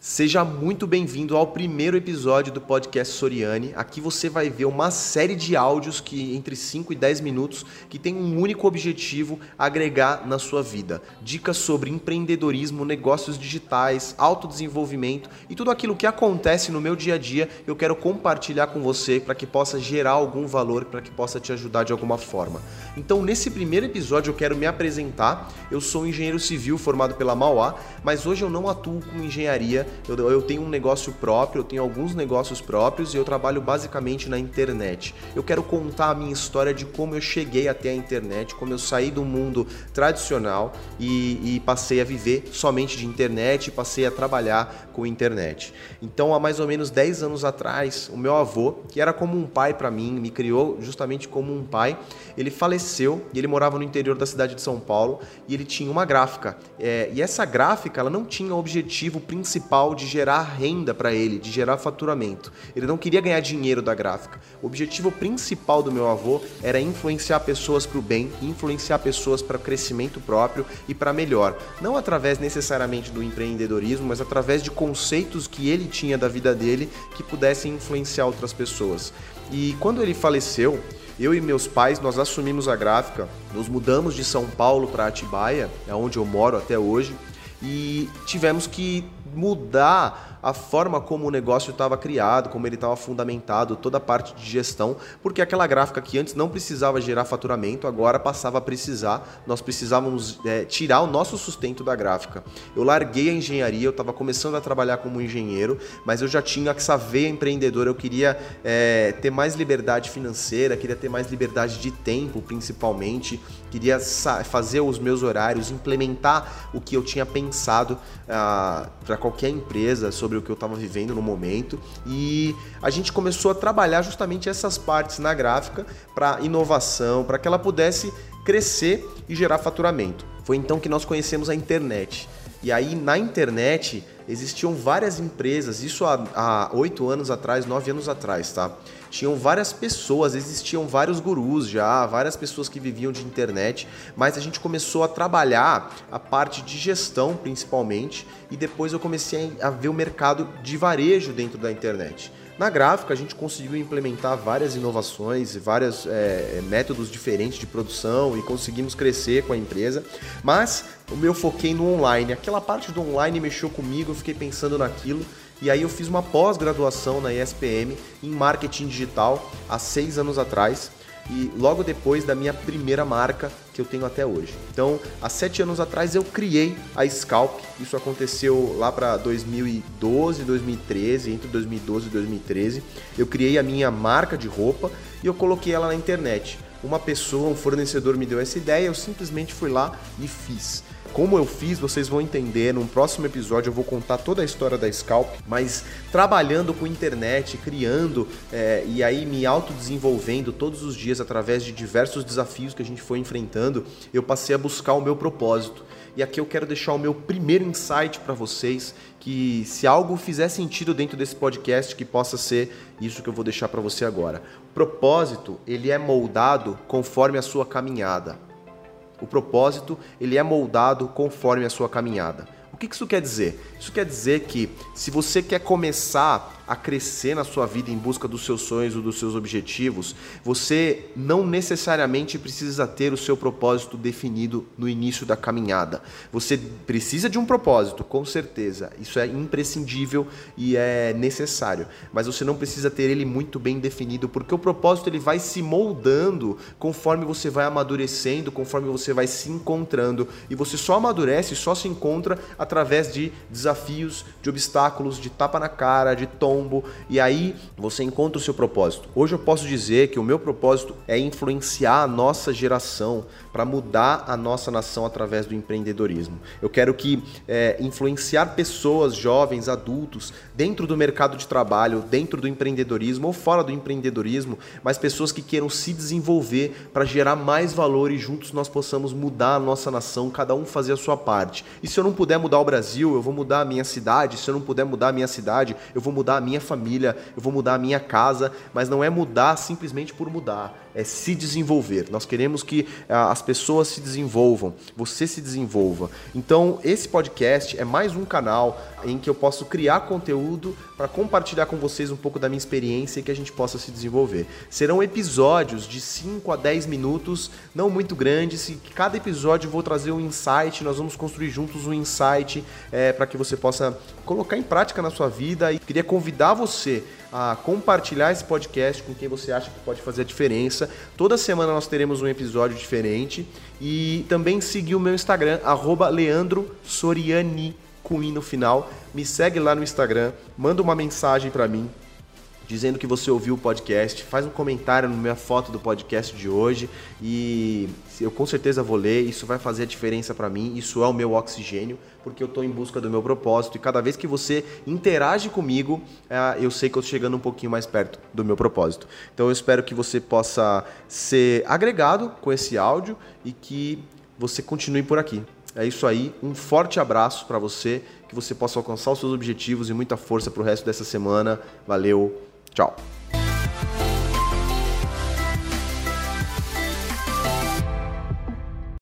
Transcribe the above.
Seja muito bem-vindo ao primeiro episódio do podcast Soriane. Aqui você vai ver uma série de áudios que entre 5 e 10 minutos que tem um único objetivo, agregar na sua vida. Dicas sobre empreendedorismo, negócios digitais, autodesenvolvimento e tudo aquilo que acontece no meu dia a dia, eu quero compartilhar com você para que possa gerar algum valor, para que possa te ajudar de alguma forma. Então, nesse primeiro episódio eu quero me apresentar. Eu sou engenheiro civil formado pela Mauá, mas hoje eu não atuo com engenharia eu, eu tenho um negócio próprio, eu tenho alguns negócios próprios e eu trabalho basicamente na internet. Eu quero contar a minha história de como eu cheguei até a internet, como eu saí do mundo tradicional e, e passei a viver somente de internet passei a trabalhar com internet. Então, há mais ou menos 10 anos atrás, o meu avô, que era como um pai para mim, me criou justamente como um pai, ele faleceu e ele morava no interior da cidade de São Paulo e ele tinha uma gráfica. É, e essa gráfica ela não tinha o objetivo principal principal de gerar renda para ele, de gerar faturamento. Ele não queria ganhar dinheiro da gráfica. O objetivo principal do meu avô era influenciar pessoas para o bem, influenciar pessoas para crescimento próprio e para melhor. Não através necessariamente do empreendedorismo, mas através de conceitos que ele tinha da vida dele que pudessem influenciar outras pessoas. E quando ele faleceu, eu e meus pais, nós assumimos a gráfica, nos mudamos de São Paulo para Atibaia, é onde eu moro até hoje, e tivemos que mudar a forma como o negócio estava criado, como ele estava fundamentado, toda a parte de gestão, porque aquela gráfica que antes não precisava gerar faturamento, agora passava a precisar, nós precisávamos é, tirar o nosso sustento da gráfica. Eu larguei a engenharia, eu estava começando a trabalhar como engenheiro, mas eu já tinha essa veia empreendedora, eu queria é, ter mais liberdade financeira, queria ter mais liberdade de tempo, principalmente, queria fazer os meus horários, implementar o que eu tinha pensado ah, para qualquer empresa sobre o que eu estava vivendo no momento e a gente começou a trabalhar justamente essas partes na gráfica para inovação, para que ela pudesse crescer e gerar faturamento. Foi então que nós conhecemos a internet. E aí na internet existiam várias empresas, isso há oito anos atrás, nove anos atrás, tá? Tinham várias pessoas, existiam vários gurus já, várias pessoas que viviam de internet, mas a gente começou a trabalhar a parte de gestão principalmente e depois eu comecei a ver o mercado de varejo dentro da internet. Na gráfica, a gente conseguiu implementar várias inovações, vários é, métodos diferentes de produção e conseguimos crescer com a empresa, mas o meu foquei no online. Aquela parte do online mexeu comigo, eu fiquei pensando naquilo. E aí eu fiz uma pós-graduação na ESPM em marketing digital há seis anos atrás e logo depois da minha primeira marca que eu tenho até hoje. Então, há sete anos atrás eu criei a Scalp. Isso aconteceu lá para 2012, 2013, entre 2012 e 2013. Eu criei a minha marca de roupa e eu coloquei ela na internet. Uma pessoa, um fornecedor me deu essa ideia, eu simplesmente fui lá e fiz. Como eu fiz, vocês vão entender. Num próximo episódio eu vou contar toda a história da Scalp, mas trabalhando com internet, criando é, e aí me autodesenvolvendo todos os dias através de diversos desafios que a gente foi enfrentando, eu passei a buscar o meu propósito. E aqui eu quero deixar o meu primeiro insight para vocês, que se algo fizer sentido dentro desse podcast, que possa ser isso que eu vou deixar para você agora. O propósito, ele é moldado conforme a sua caminhada. O propósito, ele é moldado conforme a sua caminhada. O que isso quer dizer? Isso quer dizer que se você quer começar a crescer na sua vida em busca dos seus sonhos ou dos seus objetivos, você não necessariamente precisa ter o seu propósito definido no início da caminhada. Você precisa de um propósito, com certeza. Isso é imprescindível e é necessário, mas você não precisa ter ele muito bem definido, porque o propósito ele vai se moldando conforme você vai amadurecendo, conforme você vai se encontrando, e você só amadurece, só se encontra através de desafios, de obstáculos, de tapa na cara, de tom tombo e aí você encontra o seu propósito. Hoje eu posso dizer que o meu propósito é influenciar a nossa geração para mudar a nossa nação através do empreendedorismo. Eu quero que é, influenciar pessoas, jovens, adultos, dentro do mercado de trabalho, dentro do empreendedorismo ou fora do empreendedorismo, mas pessoas que queiram se desenvolver para gerar mais valor e juntos nós possamos mudar a nossa nação, cada um fazer a sua parte. E se eu não puder mudar o Brasil, eu vou mudar a minha cidade. Se eu não puder mudar a minha cidade, eu vou mudar a minha família, eu vou mudar a minha casa, mas não é mudar simplesmente por mudar é se desenvolver. Nós queremos que ah, as pessoas se desenvolvam, você se desenvolva. Então, esse podcast é mais um canal em que eu posso criar conteúdo para compartilhar com vocês um pouco da minha experiência e que a gente possa se desenvolver. Serão episódios de 5 a 10 minutos, não muito grandes, e cada episódio eu vou trazer um insight, nós vamos construir juntos um insight é, para que você possa colocar em prática na sua vida. E queria convidar você a compartilhar esse podcast com quem você acha que pode fazer a diferença. Toda semana nós teremos um episódio diferente e também seguir o meu Instagram, arroba Leandro Soriani com i no final. Me segue lá no Instagram, manda uma mensagem para mim dizendo que você ouviu o podcast, faz um comentário na minha foto do podcast de hoje e eu com certeza vou ler, isso vai fazer a diferença para mim, isso é o meu oxigênio, porque eu estou em busca do meu propósito e cada vez que você interage comigo, é, eu sei que eu estou chegando um pouquinho mais perto do meu propósito. Então eu espero que você possa ser agregado com esse áudio e que você continue por aqui. É isso aí, um forte abraço para você, que você possa alcançar os seus objetivos e muita força para o resto dessa semana. Valeu, tchau!